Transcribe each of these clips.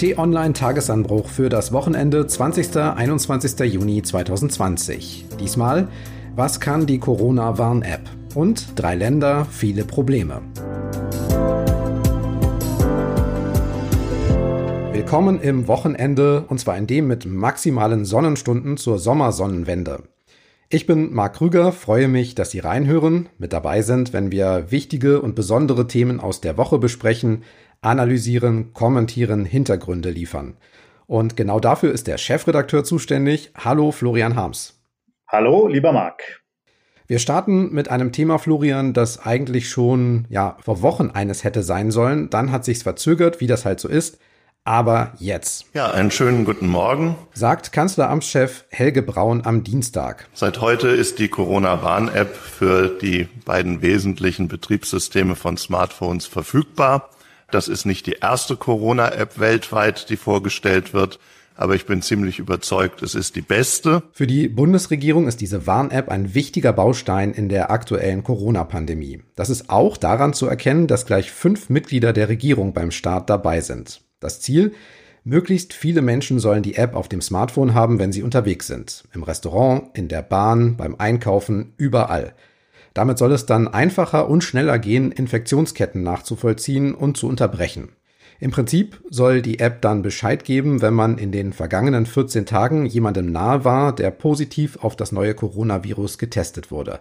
T-Online Tagesanbruch für das Wochenende 20. 21. Juni 2020. Diesmal, was kann die Corona-Warn-App? Und drei Länder, viele Probleme. Willkommen im Wochenende und zwar in dem mit maximalen Sonnenstunden zur Sommersonnenwende. Ich bin Marc Krüger, freue mich, dass Sie reinhören, mit dabei sind, wenn wir wichtige und besondere Themen aus der Woche besprechen, analysieren, kommentieren, Hintergründe liefern. Und genau dafür ist der Chefredakteur zuständig. Hallo Florian Harms. Hallo, lieber Marc. Wir starten mit einem Thema, Florian, das eigentlich schon ja vor Wochen eines hätte sein sollen. Dann hat sich's verzögert, wie das halt so ist aber jetzt. Ja, einen schönen guten Morgen. Sagt Kanzleramtschef Helge Braun am Dienstag. Seit heute ist die Corona-Warn-App für die beiden wesentlichen Betriebssysteme von Smartphones verfügbar. Das ist nicht die erste Corona-App weltweit, die vorgestellt wird. Aber ich bin ziemlich überzeugt, es ist die beste. Für die Bundesregierung ist diese Warn-App ein wichtiger Baustein in der aktuellen Corona-Pandemie. Das ist auch daran zu erkennen, dass gleich fünf Mitglieder der Regierung beim Start dabei sind. Das Ziel? Möglichst viele Menschen sollen die App auf dem Smartphone haben, wenn sie unterwegs sind. Im Restaurant, in der Bahn, beim Einkaufen, überall. Damit soll es dann einfacher und schneller gehen, Infektionsketten nachzuvollziehen und zu unterbrechen. Im Prinzip soll die App dann Bescheid geben, wenn man in den vergangenen 14 Tagen jemandem nahe war, der positiv auf das neue Coronavirus getestet wurde.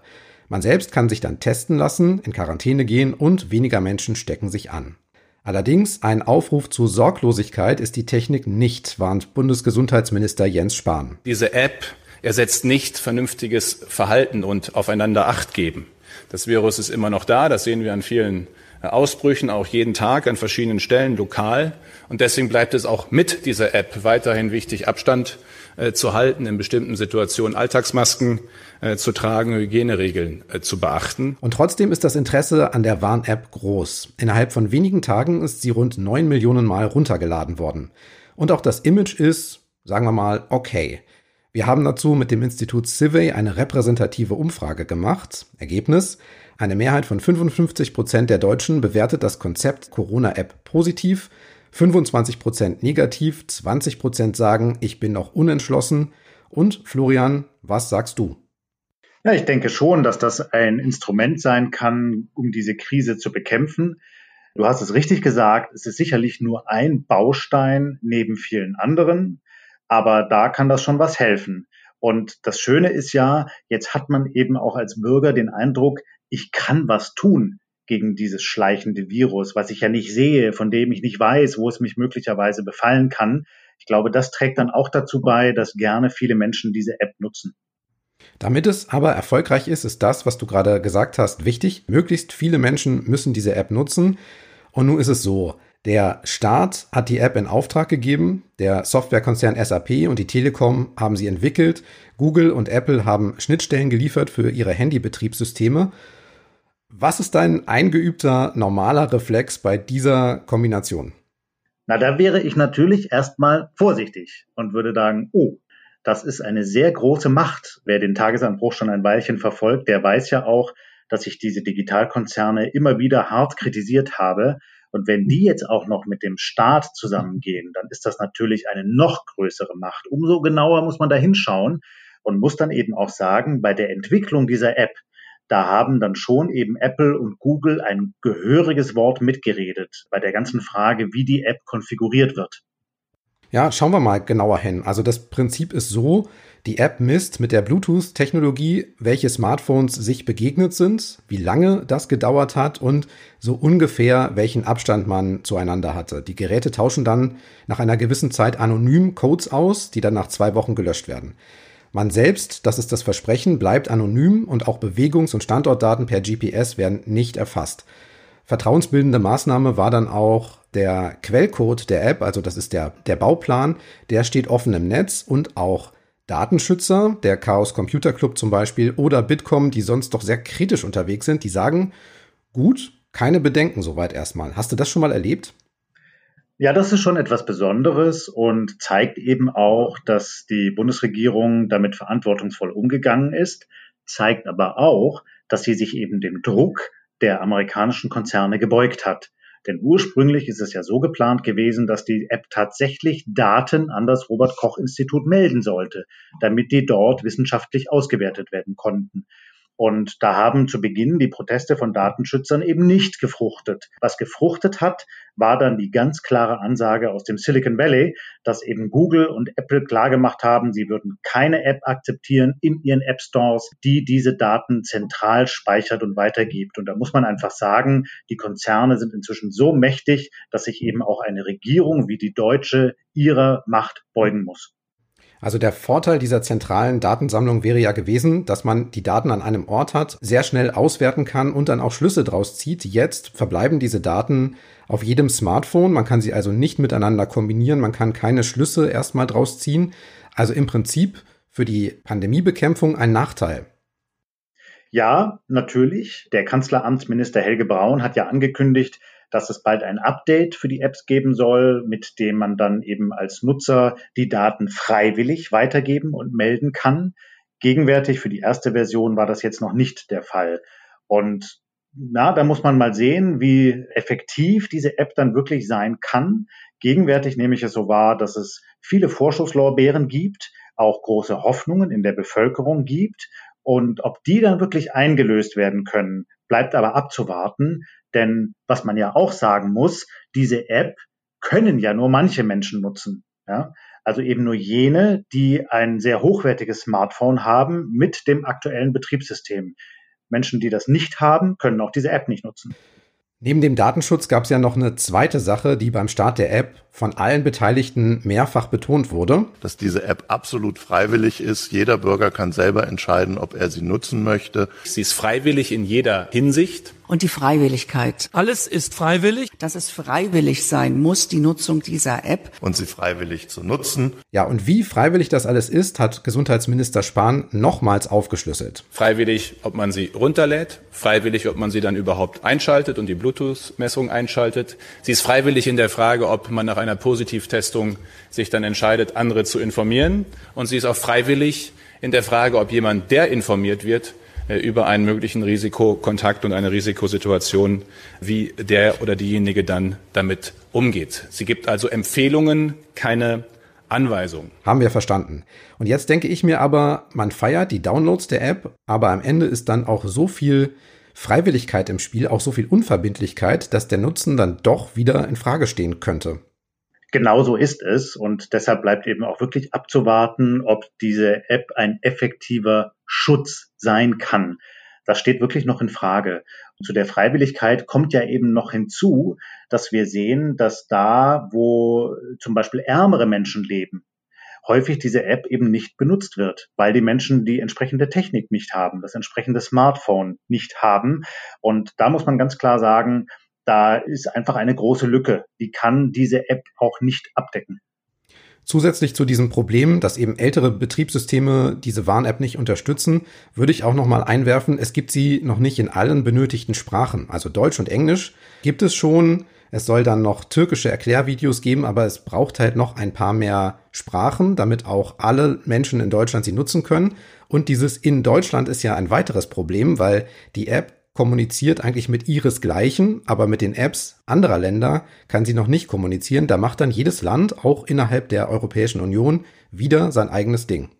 Man selbst kann sich dann testen lassen, in Quarantäne gehen und weniger Menschen stecken sich an. Allerdings ein Aufruf zu Sorglosigkeit ist die Technik nicht, warnt Bundesgesundheitsminister Jens Spahn. Diese App ersetzt nicht vernünftiges Verhalten und aufeinander Acht geben. Das Virus ist immer noch da, das sehen wir an vielen äh, Ausbrüchen, auch jeden Tag an verschiedenen Stellen lokal. Und deswegen bleibt es auch mit dieser App weiterhin wichtig, Abstand äh, zu halten, in bestimmten Situationen Alltagsmasken äh, zu tragen, Hygieneregeln äh, zu beachten. Und trotzdem ist das Interesse an der Warn-App groß. Innerhalb von wenigen Tagen ist sie rund neun Millionen Mal runtergeladen worden. Und auch das Image ist, sagen wir mal, okay. Wir haben dazu mit dem Institut Civey eine repräsentative Umfrage gemacht. Ergebnis? Eine Mehrheit von 55 Prozent der Deutschen bewertet das Konzept Corona-App positiv 25 Prozent negativ, 20 Prozent sagen, ich bin noch unentschlossen. Und Florian, was sagst du? Ja, ich denke schon, dass das ein Instrument sein kann, um diese Krise zu bekämpfen. Du hast es richtig gesagt, es ist sicherlich nur ein Baustein neben vielen anderen, aber da kann das schon was helfen. Und das Schöne ist ja, jetzt hat man eben auch als Bürger den Eindruck, ich kann was tun gegen dieses schleichende Virus, was ich ja nicht sehe, von dem ich nicht weiß, wo es mich möglicherweise befallen kann. Ich glaube, das trägt dann auch dazu bei, dass gerne viele Menschen diese App nutzen. Damit es aber erfolgreich ist, ist das, was du gerade gesagt hast, wichtig. Möglichst viele Menschen müssen diese App nutzen. Und nun ist es so, der Staat hat die App in Auftrag gegeben, der Softwarekonzern SAP und die Telekom haben sie entwickelt, Google und Apple haben Schnittstellen geliefert für ihre Handybetriebssysteme was ist dein eingeübter normaler Reflex bei dieser Kombination? Na, da wäre ich natürlich erstmal vorsichtig und würde sagen, oh, das ist eine sehr große Macht. Wer den Tagesanbruch schon ein Weilchen verfolgt, der weiß ja auch, dass ich diese Digitalkonzerne immer wieder hart kritisiert habe. Und wenn die jetzt auch noch mit dem Staat zusammengehen, dann ist das natürlich eine noch größere Macht. Umso genauer muss man da hinschauen und muss dann eben auch sagen, bei der Entwicklung dieser App da haben dann schon eben Apple und Google ein gehöriges Wort mitgeredet bei der ganzen Frage, wie die App konfiguriert wird. Ja, schauen wir mal genauer hin. Also das Prinzip ist so, die App misst mit der Bluetooth-Technologie, welche Smartphones sich begegnet sind, wie lange das gedauert hat und so ungefähr welchen Abstand man zueinander hatte. Die Geräte tauschen dann nach einer gewissen Zeit anonym Codes aus, die dann nach zwei Wochen gelöscht werden. Man selbst, das ist das Versprechen, bleibt anonym und auch Bewegungs- und Standortdaten per GPS werden nicht erfasst. Vertrauensbildende Maßnahme war dann auch der Quellcode der App, also das ist der, der Bauplan, der steht offen im Netz und auch Datenschützer, der Chaos Computer Club zum Beispiel oder Bitkom, die sonst doch sehr kritisch unterwegs sind, die sagen, gut, keine Bedenken soweit erstmal. Hast du das schon mal erlebt? Ja, das ist schon etwas Besonderes und zeigt eben auch, dass die Bundesregierung damit verantwortungsvoll umgegangen ist, zeigt aber auch, dass sie sich eben dem Druck der amerikanischen Konzerne gebeugt hat. Denn ursprünglich ist es ja so geplant gewesen, dass die App tatsächlich Daten an das Robert Koch Institut melden sollte, damit die dort wissenschaftlich ausgewertet werden konnten. Und da haben zu Beginn die Proteste von Datenschützern eben nicht gefruchtet. Was gefruchtet hat, war dann die ganz klare Ansage aus dem Silicon Valley, dass eben Google und Apple klargemacht haben, sie würden keine App akzeptieren in ihren App Stores, die diese Daten zentral speichert und weitergibt. Und da muss man einfach sagen, die Konzerne sind inzwischen so mächtig, dass sich eben auch eine Regierung wie die deutsche ihrer Macht beugen muss. Also der Vorteil dieser zentralen Datensammlung wäre ja gewesen, dass man die Daten an einem Ort hat, sehr schnell auswerten kann und dann auch Schlüsse draus zieht. Jetzt verbleiben diese Daten auf jedem Smartphone. Man kann sie also nicht miteinander kombinieren. Man kann keine Schlüsse erstmal draus ziehen. Also im Prinzip für die Pandemiebekämpfung ein Nachteil. Ja, natürlich. Der Kanzleramtsminister Helge Braun hat ja angekündigt, dass es bald ein Update für die Apps geben soll, mit dem man dann eben als Nutzer die Daten freiwillig weitergeben und melden kann. Gegenwärtig für die erste Version war das jetzt noch nicht der Fall. Und na, da muss man mal sehen, wie effektiv diese App dann wirklich sein kann. Gegenwärtig nehme ich es so wahr, dass es viele Vorschusslorbeeren gibt, auch große Hoffnungen in der Bevölkerung gibt. Und ob die dann wirklich eingelöst werden können, bleibt aber abzuwarten. Denn was man ja auch sagen muss, diese App können ja nur manche Menschen nutzen. Ja? Also eben nur jene, die ein sehr hochwertiges Smartphone haben mit dem aktuellen Betriebssystem. Menschen, die das nicht haben, können auch diese App nicht nutzen. Neben dem Datenschutz gab es ja noch eine zweite Sache, die beim Start der App von allen Beteiligten mehrfach betont wurde. Dass diese App absolut freiwillig ist. Jeder Bürger kann selber entscheiden, ob er sie nutzen möchte. Sie ist freiwillig in jeder Hinsicht und die Freiwilligkeit. Alles ist freiwillig. Dass es freiwillig sein muss, die Nutzung dieser App. Und sie freiwillig zu nutzen. Ja, und wie freiwillig das alles ist, hat Gesundheitsminister Spahn nochmals aufgeschlüsselt. Freiwillig, ob man sie runterlädt, freiwillig, ob man sie dann überhaupt einschaltet und die Bluetooth-Messung einschaltet. Sie ist freiwillig in der Frage, ob man nach einer Positivtestung sich dann entscheidet, andere zu informieren. Und sie ist auch freiwillig in der Frage, ob jemand, der informiert wird, über einen möglichen Risikokontakt und eine Risikosituation, wie der oder diejenige dann damit umgeht. Sie gibt also Empfehlungen, keine Anweisungen. Haben wir verstanden. Und jetzt denke ich mir aber, man feiert die Downloads der App, aber am Ende ist dann auch so viel Freiwilligkeit im Spiel, auch so viel Unverbindlichkeit, dass der Nutzen dann doch wieder in Frage stehen könnte. Genau so ist es und deshalb bleibt eben auch wirklich abzuwarten, ob diese App ein effektiver Schutz sein kann. Das steht wirklich noch in Frage. Und zu der Freiwilligkeit kommt ja eben noch hinzu, dass wir sehen, dass da, wo zum Beispiel ärmere Menschen leben, häufig diese App eben nicht benutzt wird, weil die Menschen die entsprechende Technik nicht haben, das entsprechende Smartphone nicht haben. Und da muss man ganz klar sagen, da ist einfach eine große Lücke. Die kann diese App auch nicht abdecken. Zusätzlich zu diesem Problem, dass eben ältere Betriebssysteme diese Warn-App nicht unterstützen, würde ich auch noch mal einwerfen, es gibt sie noch nicht in allen benötigten Sprachen. Also Deutsch und Englisch gibt es schon. Es soll dann noch türkische Erklärvideos geben, aber es braucht halt noch ein paar mehr Sprachen, damit auch alle Menschen in Deutschland sie nutzen können. Und dieses in Deutschland ist ja ein weiteres Problem, weil die App kommuniziert eigentlich mit ihresgleichen, aber mit den Apps anderer Länder kann sie noch nicht kommunizieren. Da macht dann jedes Land, auch innerhalb der Europäischen Union, wieder sein eigenes Ding.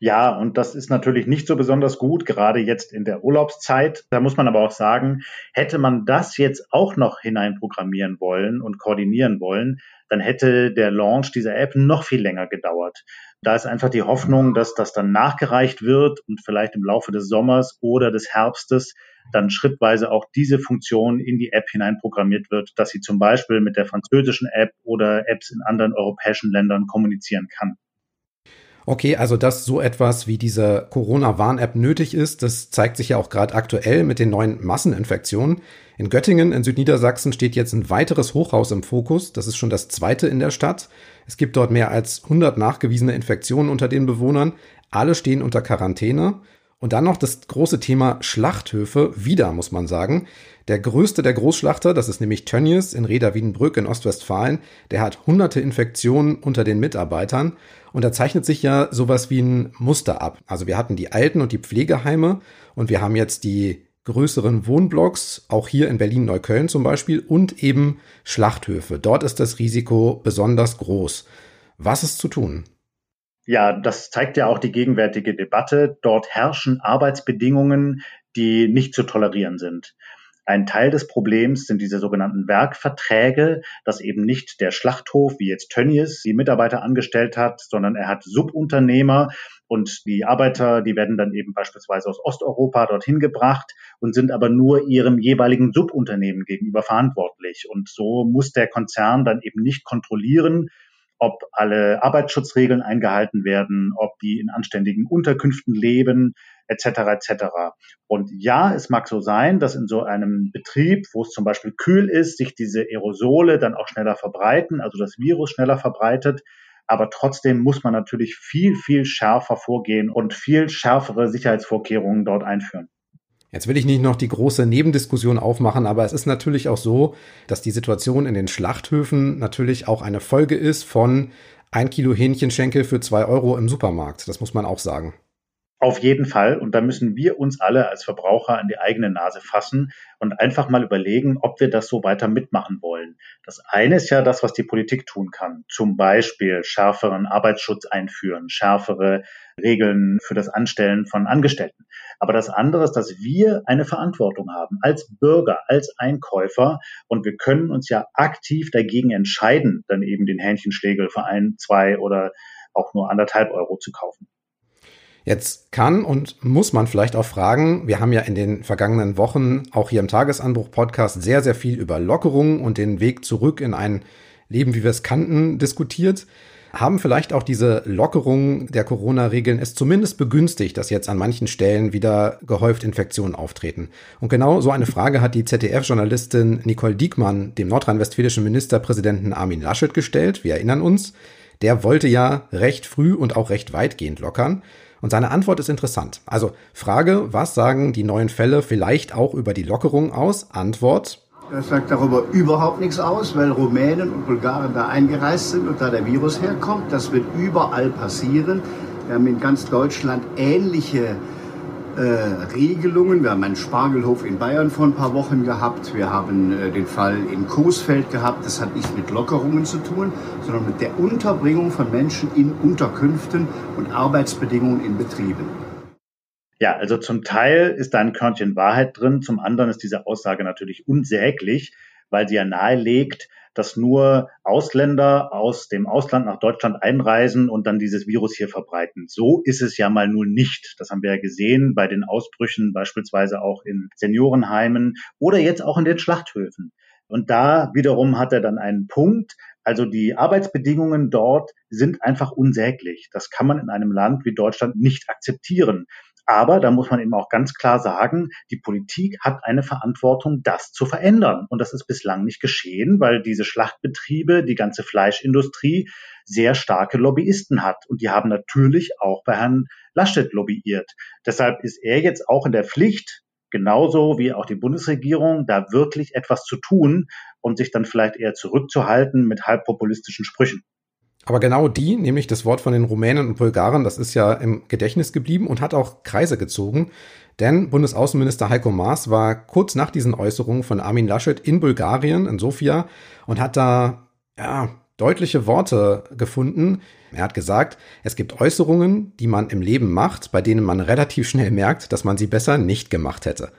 Ja, und das ist natürlich nicht so besonders gut, gerade jetzt in der Urlaubszeit. Da muss man aber auch sagen, hätte man das jetzt auch noch hineinprogrammieren wollen und koordinieren wollen, dann hätte der Launch dieser App noch viel länger gedauert. Da ist einfach die Hoffnung, dass das dann nachgereicht wird und vielleicht im Laufe des Sommers oder des Herbstes dann schrittweise auch diese Funktion in die App hineinprogrammiert wird, dass sie zum Beispiel mit der französischen App oder Apps in anderen europäischen Ländern kommunizieren kann. Okay, also dass so etwas wie diese Corona-Warn-App nötig ist, das zeigt sich ja auch gerade aktuell mit den neuen Masseninfektionen. In Göttingen in Südniedersachsen steht jetzt ein weiteres Hochhaus im Fokus. Das ist schon das zweite in der Stadt. Es gibt dort mehr als 100 nachgewiesene Infektionen unter den Bewohnern. Alle stehen unter Quarantäne. Und dann noch das große Thema Schlachthöfe. Wieder, muss man sagen. Der größte der Großschlachter, das ist nämlich Tönnies in Reda-Wiedenbrück in Ostwestfalen, der hat hunderte Infektionen unter den Mitarbeitern. Und da zeichnet sich ja sowas wie ein Muster ab. Also wir hatten die Alten- und die Pflegeheime und wir haben jetzt die größeren Wohnblocks, auch hier in Berlin-Neukölln zum Beispiel, und eben Schlachthöfe. Dort ist das Risiko besonders groß. Was ist zu tun? Ja, das zeigt ja auch die gegenwärtige Debatte. Dort herrschen Arbeitsbedingungen, die nicht zu tolerieren sind. Ein Teil des Problems sind diese sogenannten Werkverträge, dass eben nicht der Schlachthof, wie jetzt Tönnies, die Mitarbeiter angestellt hat, sondern er hat Subunternehmer und die Arbeiter, die werden dann eben beispielsweise aus Osteuropa dorthin gebracht und sind aber nur ihrem jeweiligen Subunternehmen gegenüber verantwortlich. Und so muss der Konzern dann eben nicht kontrollieren, ob alle Arbeitsschutzregeln eingehalten werden, ob die in anständigen Unterkünften leben, etc. etc. Und ja, es mag so sein, dass in so einem Betrieb, wo es zum Beispiel kühl ist, sich diese Aerosole dann auch schneller verbreiten, also das Virus schneller verbreitet. Aber trotzdem muss man natürlich viel, viel schärfer vorgehen und viel schärfere Sicherheitsvorkehrungen dort einführen. Jetzt will ich nicht noch die große Nebendiskussion aufmachen, aber es ist natürlich auch so, dass die Situation in den Schlachthöfen natürlich auch eine Folge ist von ein Kilo Hähnchenschenkel für zwei Euro im Supermarkt. Das muss man auch sagen. Auf jeden Fall. Und da müssen wir uns alle als Verbraucher an die eigene Nase fassen und einfach mal überlegen, ob wir das so weiter mitmachen wollen. Das eine ist ja das, was die Politik tun kann. Zum Beispiel schärferen Arbeitsschutz einführen, schärfere Regeln für das Anstellen von Angestellten. Aber das andere ist, dass wir eine Verantwortung haben als Bürger, als Einkäufer. Und wir können uns ja aktiv dagegen entscheiden, dann eben den Hähnchenschlägel für ein, zwei oder auch nur anderthalb Euro zu kaufen. Jetzt kann und muss man vielleicht auch fragen, wir haben ja in den vergangenen Wochen auch hier im Tagesanbruch-Podcast sehr, sehr viel über Lockerungen und den Weg zurück in ein Leben, wie wir es kannten, diskutiert. Haben vielleicht auch diese Lockerungen der Corona-Regeln es zumindest begünstigt, dass jetzt an manchen Stellen wieder gehäuft Infektionen auftreten? Und genau so eine Frage hat die ZDF-Journalistin Nicole Diekmann dem nordrhein-westfälischen Ministerpräsidenten Armin Laschet gestellt. Wir erinnern uns. Der wollte ja recht früh und auch recht weitgehend lockern. Und seine Antwort ist interessant. Also Frage, was sagen die neuen Fälle vielleicht auch über die Lockerung aus? Antwort. Das sagt darüber überhaupt nichts aus, weil Rumänen und Bulgaren da eingereist sind und da der Virus herkommt. Das wird überall passieren. Wir haben in ganz Deutschland ähnliche äh, Regelungen. Wir haben einen Spargelhof in Bayern vor ein paar Wochen gehabt. Wir haben äh, den Fall in Coesfeld gehabt. Das hat nichts mit Lockerungen zu tun, sondern mit der Unterbringung von Menschen in Unterkünften und Arbeitsbedingungen in Betrieben. Ja, also zum Teil ist da ein Körnchen Wahrheit drin, zum anderen ist diese Aussage natürlich unsäglich, weil sie ja nahelegt, dass nur Ausländer aus dem Ausland nach Deutschland einreisen und dann dieses Virus hier verbreiten. So ist es ja mal nur nicht. Das haben wir ja gesehen bei den Ausbrüchen beispielsweise auch in Seniorenheimen oder jetzt auch in den Schlachthöfen. Und da wiederum hat er dann einen Punkt. Also die Arbeitsbedingungen dort sind einfach unsäglich. Das kann man in einem Land wie Deutschland nicht akzeptieren. Aber da muss man eben auch ganz klar sagen, die Politik hat eine Verantwortung, das zu verändern. Und das ist bislang nicht geschehen, weil diese Schlachtbetriebe, die ganze Fleischindustrie sehr starke Lobbyisten hat. Und die haben natürlich auch bei Herrn Laschet lobbyiert. Deshalb ist er jetzt auch in der Pflicht, genauso wie auch die Bundesregierung, da wirklich etwas zu tun und sich dann vielleicht eher zurückzuhalten mit halbpopulistischen Sprüchen. Aber genau die, nämlich das Wort von den Rumänen und Bulgaren, das ist ja im Gedächtnis geblieben und hat auch Kreise gezogen. Denn Bundesaußenminister Heiko Maas war kurz nach diesen Äußerungen von Armin Laschet in Bulgarien, in Sofia, und hat da ja, deutliche Worte gefunden. Er hat gesagt, es gibt Äußerungen, die man im Leben macht, bei denen man relativ schnell merkt, dass man sie besser nicht gemacht hätte.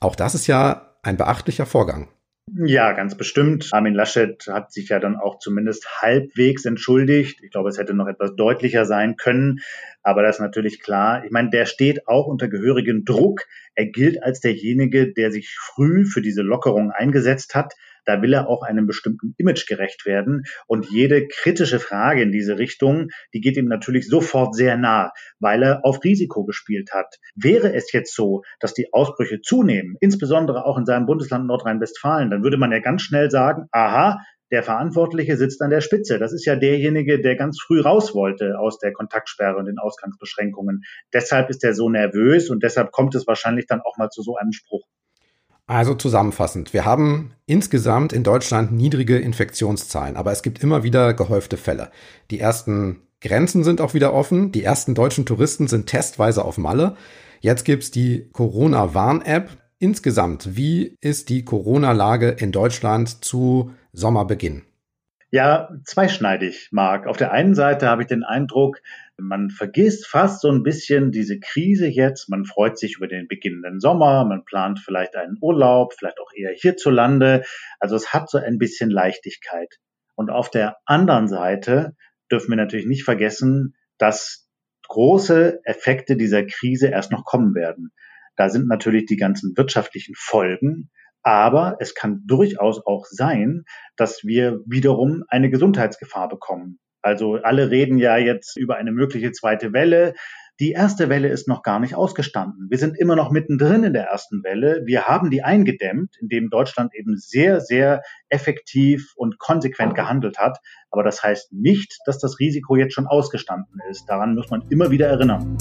Auch das ist ja ein beachtlicher Vorgang. Ja, ganz bestimmt. Armin Laschet hat sich ja dann auch zumindest halbwegs entschuldigt. Ich glaube, es hätte noch etwas deutlicher sein können. Aber das ist natürlich klar. Ich meine, der steht auch unter gehörigem Druck. Er gilt als derjenige, der sich früh für diese Lockerung eingesetzt hat. Da will er auch einem bestimmten Image gerecht werden. Und jede kritische Frage in diese Richtung, die geht ihm natürlich sofort sehr nah, weil er auf Risiko gespielt hat. Wäre es jetzt so, dass die Ausbrüche zunehmen, insbesondere auch in seinem Bundesland Nordrhein-Westfalen, dann würde man ja ganz schnell sagen, aha, der Verantwortliche sitzt an der Spitze. Das ist ja derjenige, der ganz früh raus wollte aus der Kontaktsperre und den Ausgangsbeschränkungen. Deshalb ist er so nervös und deshalb kommt es wahrscheinlich dann auch mal zu so einem Spruch. Also zusammenfassend, wir haben insgesamt in Deutschland niedrige Infektionszahlen, aber es gibt immer wieder gehäufte Fälle. Die ersten Grenzen sind auch wieder offen, die ersten deutschen Touristen sind testweise auf Malle. Jetzt gibt's die Corona-Warn-App. insgesamt, wie ist die Corona-Lage in Deutschland zu Sommerbeginn? Ja, zweischneidig, Marc. Auf der einen Seite habe ich den Eindruck, man vergisst fast so ein bisschen diese Krise jetzt. Man freut sich über den beginnenden Sommer, man plant vielleicht einen Urlaub, vielleicht auch eher hierzulande. Also es hat so ein bisschen Leichtigkeit. Und auf der anderen Seite dürfen wir natürlich nicht vergessen, dass große Effekte dieser Krise erst noch kommen werden. Da sind natürlich die ganzen wirtschaftlichen Folgen, aber es kann durchaus auch sein, dass wir wiederum eine Gesundheitsgefahr bekommen. Also alle reden ja jetzt über eine mögliche zweite Welle. Die erste Welle ist noch gar nicht ausgestanden. Wir sind immer noch mittendrin in der ersten Welle. Wir haben die eingedämmt, indem Deutschland eben sehr, sehr effektiv und konsequent gehandelt hat. Aber das heißt nicht, dass das Risiko jetzt schon ausgestanden ist. Daran muss man immer wieder erinnern.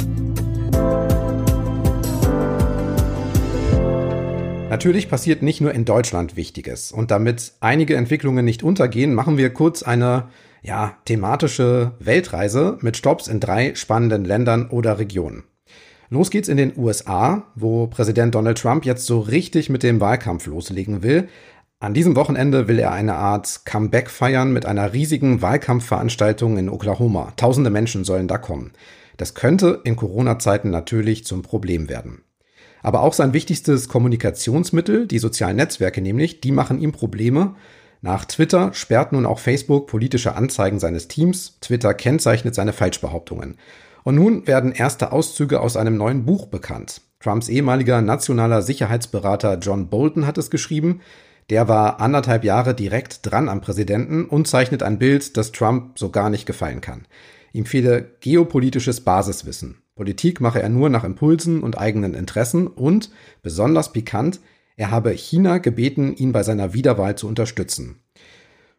Natürlich passiert nicht nur in Deutschland Wichtiges. Und damit einige Entwicklungen nicht untergehen, machen wir kurz eine ja, thematische Weltreise mit Stops in drei spannenden Ländern oder Regionen. Los geht's in den USA, wo Präsident Donald Trump jetzt so richtig mit dem Wahlkampf loslegen will. An diesem Wochenende will er eine Art Comeback feiern mit einer riesigen Wahlkampfveranstaltung in Oklahoma. Tausende Menschen sollen da kommen. Das könnte in Corona-Zeiten natürlich zum Problem werden. Aber auch sein wichtigstes Kommunikationsmittel, die sozialen Netzwerke nämlich, die machen ihm Probleme. Nach Twitter sperrt nun auch Facebook politische Anzeigen seines Teams. Twitter kennzeichnet seine Falschbehauptungen. Und nun werden erste Auszüge aus einem neuen Buch bekannt. Trumps ehemaliger nationaler Sicherheitsberater John Bolton hat es geschrieben. Der war anderthalb Jahre direkt dran am Präsidenten und zeichnet ein Bild, das Trump so gar nicht gefallen kann. Ihm fehle geopolitisches Basiswissen. Politik mache er nur nach Impulsen und eigenen Interessen und, besonders pikant, er habe China gebeten, ihn bei seiner Wiederwahl zu unterstützen.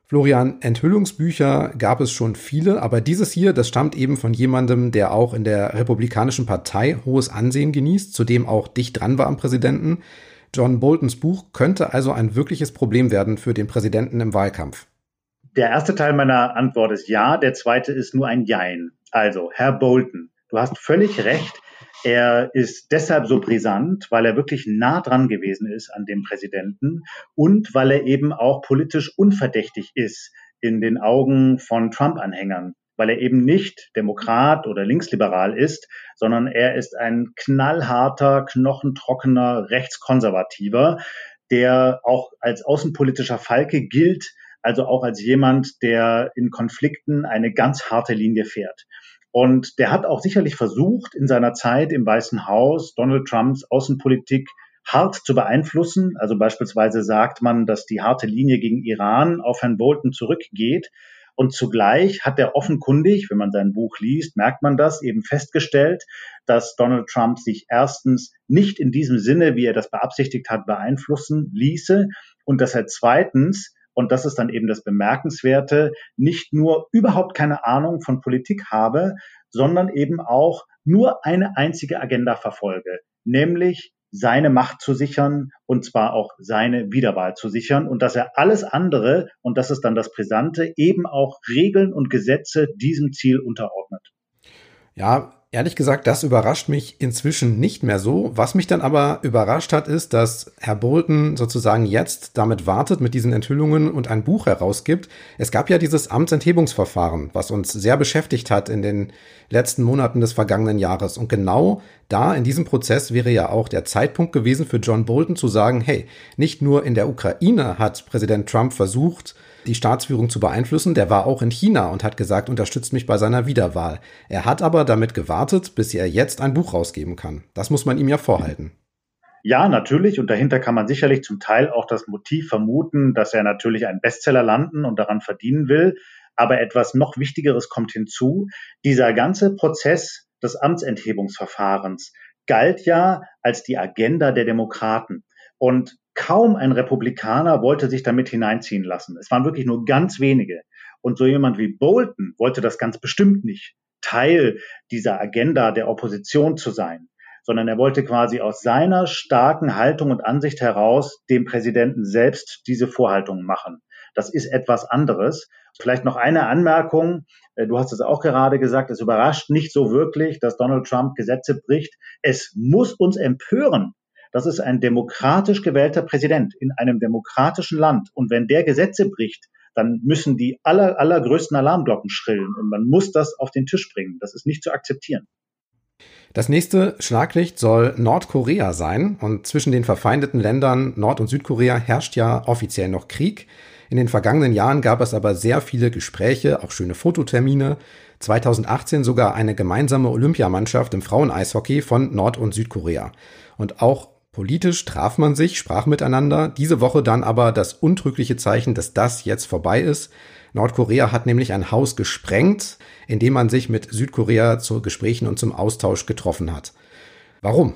Florian, Enthüllungsbücher gab es schon viele, aber dieses hier, das stammt eben von jemandem, der auch in der Republikanischen Partei hohes Ansehen genießt, zudem auch dicht dran war am Präsidenten. John Boltons Buch könnte also ein wirkliches Problem werden für den Präsidenten im Wahlkampf. Der erste Teil meiner Antwort ist ja, der zweite ist nur ein Jein. Also, Herr Bolton, Du hast völlig recht. Er ist deshalb so brisant, weil er wirklich nah dran gewesen ist an dem Präsidenten und weil er eben auch politisch unverdächtig ist in den Augen von Trump-Anhängern, weil er eben nicht Demokrat oder linksliberal ist, sondern er ist ein knallharter, knochentrockener Rechtskonservativer, der auch als außenpolitischer Falke gilt, also auch als jemand, der in Konflikten eine ganz harte Linie fährt. Und der hat auch sicherlich versucht, in seiner Zeit im Weißen Haus Donald Trumps Außenpolitik hart zu beeinflussen. Also beispielsweise sagt man, dass die harte Linie gegen Iran auf Herrn Bolton zurückgeht. Und zugleich hat er offenkundig, wenn man sein Buch liest, merkt man das, eben festgestellt, dass Donald Trump sich erstens nicht in diesem Sinne, wie er das beabsichtigt hat, beeinflussen ließe und dass er zweitens und das ist dann eben das Bemerkenswerte, nicht nur überhaupt keine Ahnung von Politik habe, sondern eben auch nur eine einzige Agenda verfolge, nämlich seine Macht zu sichern und zwar auch seine Wiederwahl zu sichern und dass er alles andere, und das ist dann das Brisante, eben auch Regeln und Gesetze diesem Ziel unterordnet. Ja, Ehrlich gesagt, das überrascht mich inzwischen nicht mehr so. Was mich dann aber überrascht hat, ist, dass Herr Bolton sozusagen jetzt damit wartet mit diesen Enthüllungen und ein Buch herausgibt. Es gab ja dieses Amtsenthebungsverfahren, was uns sehr beschäftigt hat in den letzten Monaten des vergangenen Jahres. Und genau da in diesem Prozess wäre ja auch der Zeitpunkt gewesen für John Bolton zu sagen, hey, nicht nur in der Ukraine hat Präsident Trump versucht, die Staatsführung zu beeinflussen. Der war auch in China und hat gesagt, unterstützt mich bei seiner Wiederwahl. Er hat aber damit gewartet, bis er jetzt ein Buch rausgeben kann. Das muss man ihm ja vorhalten. Ja, natürlich. Und dahinter kann man sicherlich zum Teil auch das Motiv vermuten, dass er natürlich einen Bestseller landen und daran verdienen will. Aber etwas noch Wichtigeres kommt hinzu. Dieser ganze Prozess des Amtsenthebungsverfahrens galt ja als die Agenda der Demokraten. Und kaum ein Republikaner wollte sich damit hineinziehen lassen. Es waren wirklich nur ganz wenige. Und so jemand wie Bolton wollte das ganz bestimmt nicht, Teil dieser Agenda der Opposition zu sein, sondern er wollte quasi aus seiner starken Haltung und Ansicht heraus dem Präsidenten selbst diese Vorhaltungen machen. Das ist etwas anderes. Vielleicht noch eine Anmerkung. Äh, du hast es auch gerade gesagt, es überrascht nicht so wirklich, dass Donald Trump Gesetze bricht. Es muss uns empören, Das ist ein demokratisch gewählter Präsident in einem demokratischen Land. Und wenn der Gesetze bricht, dann müssen die aller, allergrößten Alarmglocken schrillen. Und man muss das auf den Tisch bringen. Das ist nicht zu akzeptieren. Das nächste Schlaglicht soll Nordkorea sein. Und zwischen den verfeindeten Ländern Nord- und Südkorea herrscht ja offiziell noch Krieg. In den vergangenen Jahren gab es aber sehr viele Gespräche, auch schöne Fototermine. 2018 sogar eine gemeinsame Olympiamannschaft im Fraueneishockey von Nord- und Südkorea. Und auch politisch traf man sich, sprach miteinander. Diese Woche dann aber das untrügliche Zeichen, dass das jetzt vorbei ist. Nordkorea hat nämlich ein Haus gesprengt, in dem man sich mit Südkorea zu Gesprächen und zum Austausch getroffen hat. Warum?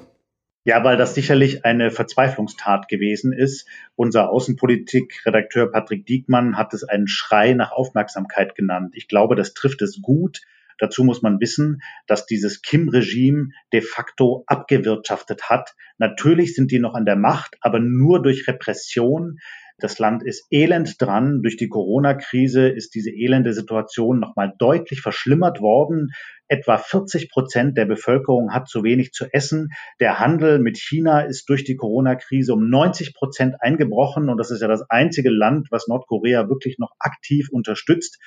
Ja, weil das sicherlich eine Verzweiflungstat gewesen ist. Unser Außenpolitik-Redakteur Patrick Diekmann hat es einen Schrei nach Aufmerksamkeit genannt. Ich glaube, das trifft es gut. Dazu muss man wissen, dass dieses Kim-Regime de facto abgewirtschaftet hat. Natürlich sind die noch an der Macht, aber nur durch Repression. Das Land ist elend dran. Durch die Corona-Krise ist diese elende Situation nochmal deutlich verschlimmert worden. Etwa 40 Prozent der Bevölkerung hat zu wenig zu essen. Der Handel mit China ist durch die Corona-Krise um 90 Prozent eingebrochen. Und das ist ja das einzige Land, was Nordkorea wirklich noch aktiv unterstützt.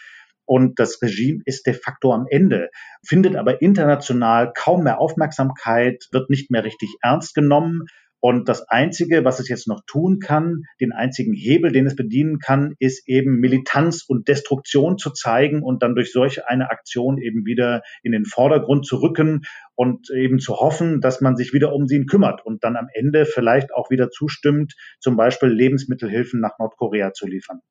Und das Regime ist de facto am Ende, findet aber international kaum mehr Aufmerksamkeit, wird nicht mehr richtig ernst genommen. Und das Einzige, was es jetzt noch tun kann, den einzigen Hebel, den es bedienen kann, ist eben Militanz und Destruktion zu zeigen und dann durch solch eine Aktion eben wieder in den Vordergrund zu rücken und eben zu hoffen, dass man sich wieder um sie kümmert und dann am Ende vielleicht auch wieder zustimmt, zum Beispiel Lebensmittelhilfen nach Nordkorea zu liefern.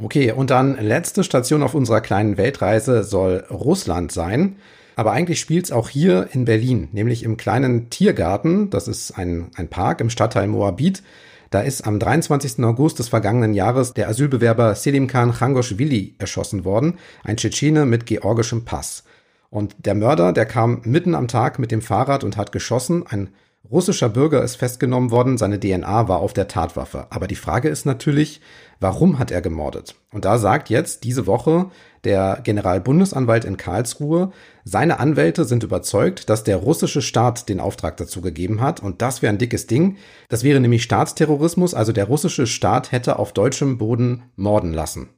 Okay, und dann letzte Station auf unserer kleinen Weltreise soll Russland sein. Aber eigentlich spielt's auch hier in Berlin, nämlich im kleinen Tiergarten. Das ist ein, ein Park im Stadtteil Moabit. Da ist am 23. August des vergangenen Jahres der Asylbewerber Selim Khan Khangoshvili erschossen worden, ein Tschetschene mit georgischem Pass. Und der Mörder, der kam mitten am Tag mit dem Fahrrad und hat geschossen. Ein russischer Bürger ist festgenommen worden, seine DNA war auf der Tatwaffe. Aber die Frage ist natürlich, warum hat er gemordet? Und da sagt jetzt diese Woche der Generalbundesanwalt in Karlsruhe, seine Anwälte sind überzeugt, dass der russische Staat den Auftrag dazu gegeben hat und das wäre ein dickes Ding. Das wäre nämlich Staatsterrorismus, also der russische Staat hätte auf deutschem Boden morden lassen.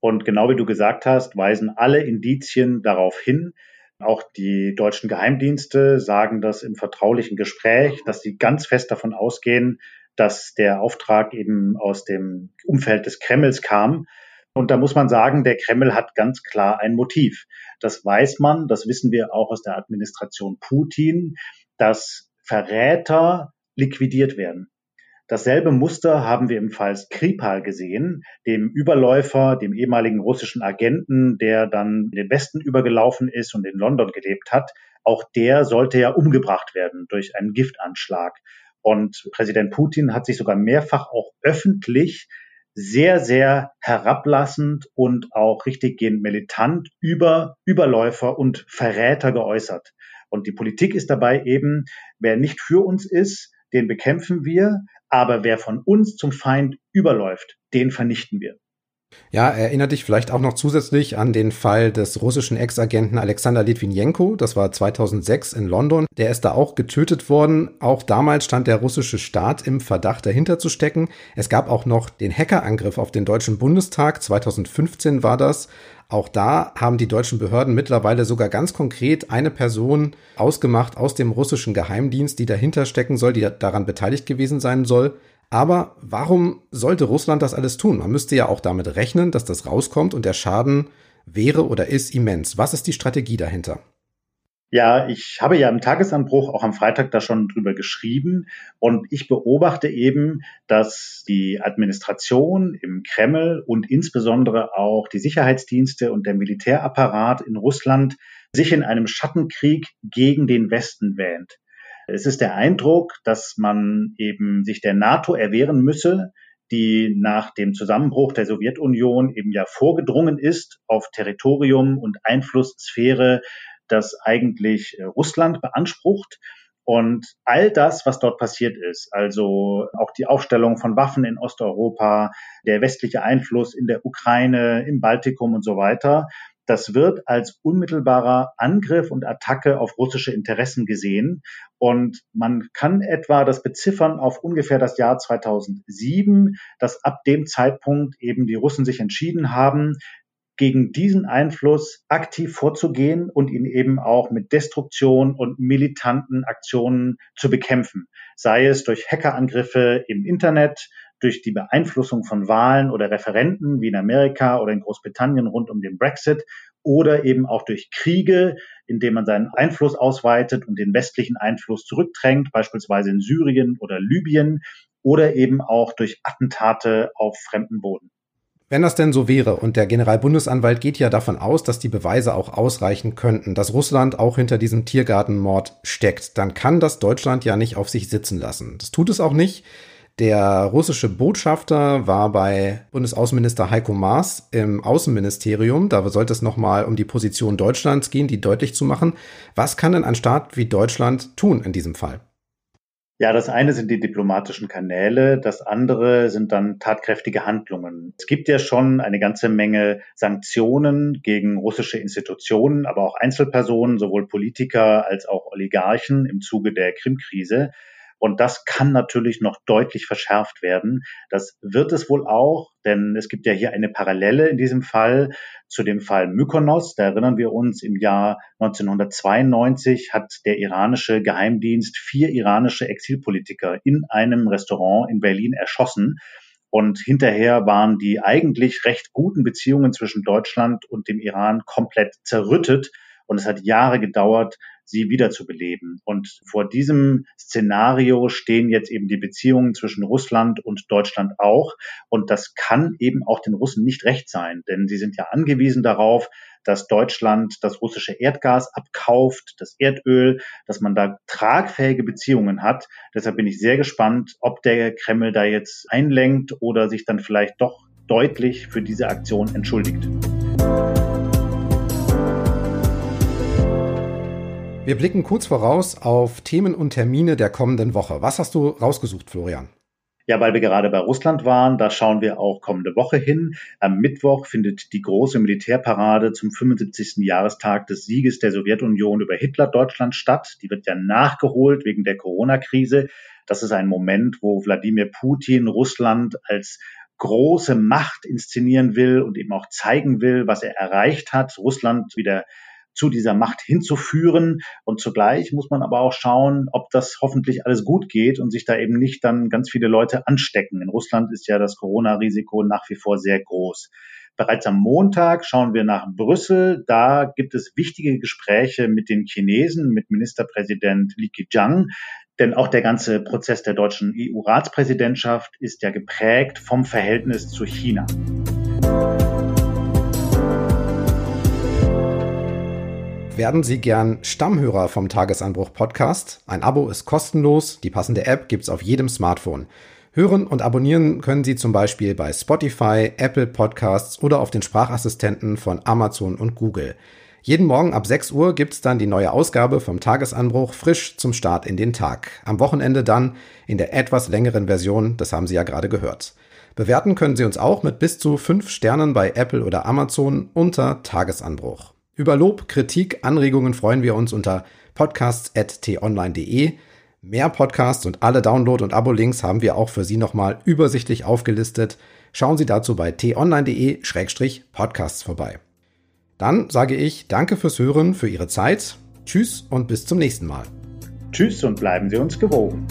Und genau wie du gesagt hast, weisen alle Indizien darauf hin. Auch die deutschen Geheimdienste sagen das im vertraulichen Gespräch, dass sie ganz fest davon ausgehen, dass der Auftrag eben aus dem Umfeld des Kremls kam. Und da muss man sagen, der Kreml hat ganz klar ein Motiv. Das weiß man, das wissen wir auch aus der Administration Putin, dass Verräter liquidiert werden. Dasselbe Muster haben wir im Fall Skripal gesehen, dem Überläufer, dem ehemaligen russischen Agenten, der dann in den Westen übergelaufen ist und in London gelebt hat. Auch der sollte ja umgebracht werden durch einen Giftanschlag. Und Präsident Putin hat sich sogar mehrfach auch öffentlich sehr, sehr herablassend und auch richtiggehend militant über Überläufer und Verräter geäußert. Und die Politik ist dabei eben, wer nicht für uns ist, den bekämpfen wir, aber wer von uns zum Feind überläuft, den vernichten wir. Ja, erinnert dich vielleicht auch noch zusätzlich an den Fall des russischen Ex-Agenten Alexander Litvinenko. Das war 2006 in London. Der ist da auch getötet worden. Auch damals stand der russische Staat im Verdacht, dahinter zu stecken. Es gab auch noch den Hackerangriff auf den Deutschen Bundestag. 2015 war das. Auch da haben die deutschen Behörden mittlerweile sogar ganz konkret eine Person ausgemacht aus dem russischen Geheimdienst, die dahinter stecken soll, die daran beteiligt gewesen sein soll. Aber warum sollte Russland das alles tun? Man müsste ja auch damit rechnen, dass das rauskommt und der Schaden wäre oder ist immens. Was ist die Strategie dahinter? Ja, ich habe ja im Tagesanbruch auch am Freitag da schon drüber geschrieben und ich beobachte eben, dass die Administration im Kreml und insbesondere auch die Sicherheitsdienste und der Militärapparat in Russland sich in einem Schattenkrieg gegen den Westen wähnt. Es ist der Eindruck, dass man eben sich der NATO erwehren müsse, die nach dem Zusammenbruch der Sowjetunion eben ja vorgedrungen ist auf Territorium und Einflusssphäre, das eigentlich äh, Russland beansprucht. Und all das, was dort passiert ist, also auch die Aufstellung von Waffen in Osteuropa, der westliche Einfluss in der Ukraine, im Baltikum und so weiter, das wird als unmittelbarer Angriff und Attacke auf russische Interessen gesehen. Und man kann etwa das beziffern auf ungefähr das Jahr 2007, dass ab dem Zeitpunkt eben die Russen sich entschieden haben, gegen diesen Einfluss aktiv vorzugehen und ihn eben auch mit Destruktion und militanten Aktionen zu bekämpfen. Sei es durch Hackerangriffe im Internet, durch die Beeinflussung von Wahlen oder Referenten wie in Amerika oder in Großbritannien rund um den Brexit oder eben auch durch Kriege, indem man seinen Einfluss ausweitet und den westlichen Einfluss zurückdrängt, beispielsweise in Syrien oder Libyen oder eben auch durch Attentate auf fremden Boden. Wenn das denn so wäre, und der Generalbundesanwalt geht ja davon aus, dass die Beweise auch ausreichen könnten, dass Russland auch hinter diesem Tiergartenmord steckt, dann kann das Deutschland ja nicht auf sich sitzen lassen. Das tut es auch nicht. Der russische Botschafter war bei Bundesaußenminister Heiko Maas im Außenministerium. Da sollte es nochmal um die Position Deutschlands gehen, die deutlich zu machen. Was kann denn ein Staat wie Deutschland tun in diesem Fall? Ja, das eine sind die diplomatischen Kanäle, das andere sind dann tatkräftige Handlungen. Es gibt ja schon eine ganze Menge Sanktionen gegen russische Institutionen, aber auch Einzelpersonen, sowohl Politiker als auch Oligarchen im Zuge der Krim-Krise. Und das kann natürlich noch deutlich verschärft werden. Das wird es wohl auch, denn es gibt ja hier eine Parallele in diesem Fall zu dem Fall Mykonos. Da erinnern wir uns, im Jahr 1992 hat der iranische Geheimdienst vier iranische Exilpolitiker in einem Restaurant in Berlin erschossen. Und hinterher waren die eigentlich recht guten Beziehungen zwischen Deutschland und dem Iran komplett zerrüttet. Und es hat Jahre gedauert, sie wiederzubeleben. Und vor diesem Szenario stehen jetzt eben die Beziehungen zwischen Russland und Deutschland auch. Und das kann eben auch den Russen nicht recht sein, denn sie sind ja angewiesen darauf, dass Deutschland das russische Erdgas abkauft, das Erdöl, dass man da tragfähige Beziehungen hat. Deshalb bin ich sehr gespannt, ob der Kreml da jetzt einlenkt oder sich dann vielleicht doch deutlich für diese Aktion entschuldigt. Wir blicken kurz voraus auf Themen und Termine der kommenden Woche. Was hast du rausgesucht, Florian? Ja, weil wir gerade bei Russland waren, da schauen wir auch kommende Woche hin. Am Mittwoch findet die große Militärparade zum 75. Jahrestag des Sieges der Sowjetunion über Hitler-Deutschland statt. Die wird ja nachgeholt wegen der Corona-Krise. Das ist ein Moment, wo Wladimir Putin Russland als große Macht inszenieren will und eben auch zeigen will, was er erreicht hat, Russland wieder zu dieser Macht hinzuführen. Und zugleich muss man aber auch schauen, ob das hoffentlich alles gut geht und sich da eben nicht dann ganz viele Leute anstecken. In Russland ist ja das Corona-Risiko nach wie vor sehr groß. Bereits am Montag schauen wir nach Brüssel. Da gibt es wichtige Gespräche mit den Chinesen, mit Ministerpräsident Li Keqiang. Denn auch der ganze Prozess der deutschen EU-Ratspräsidentschaft ist ja geprägt vom Verhältnis zu China. Werden Sie gern Stammhörer vom Tagesanbruch Podcast? Ein Abo ist kostenlos, die passende App gibt's auf jedem Smartphone. Hören und abonnieren können Sie zum Beispiel bei Spotify, Apple Podcasts oder auf den Sprachassistenten von Amazon und Google. Jeden Morgen ab 6 Uhr gibt's dann die neue Ausgabe vom Tagesanbruch frisch zum Start in den Tag. Am Wochenende dann in der etwas längeren Version, das haben Sie ja gerade gehört. Bewerten können Sie uns auch mit bis zu 5 Sternen bei Apple oder Amazon unter Tagesanbruch. Über Lob, Kritik, Anregungen freuen wir uns unter podcasts.tonline.de. Mehr Podcasts und alle Download- und Abo-Links haben wir auch für Sie nochmal übersichtlich aufgelistet. Schauen Sie dazu bei t-online.de-podcasts vorbei. Dann sage ich Danke fürs Hören, für Ihre Zeit. Tschüss und bis zum nächsten Mal. Tschüss und bleiben Sie uns gewogen.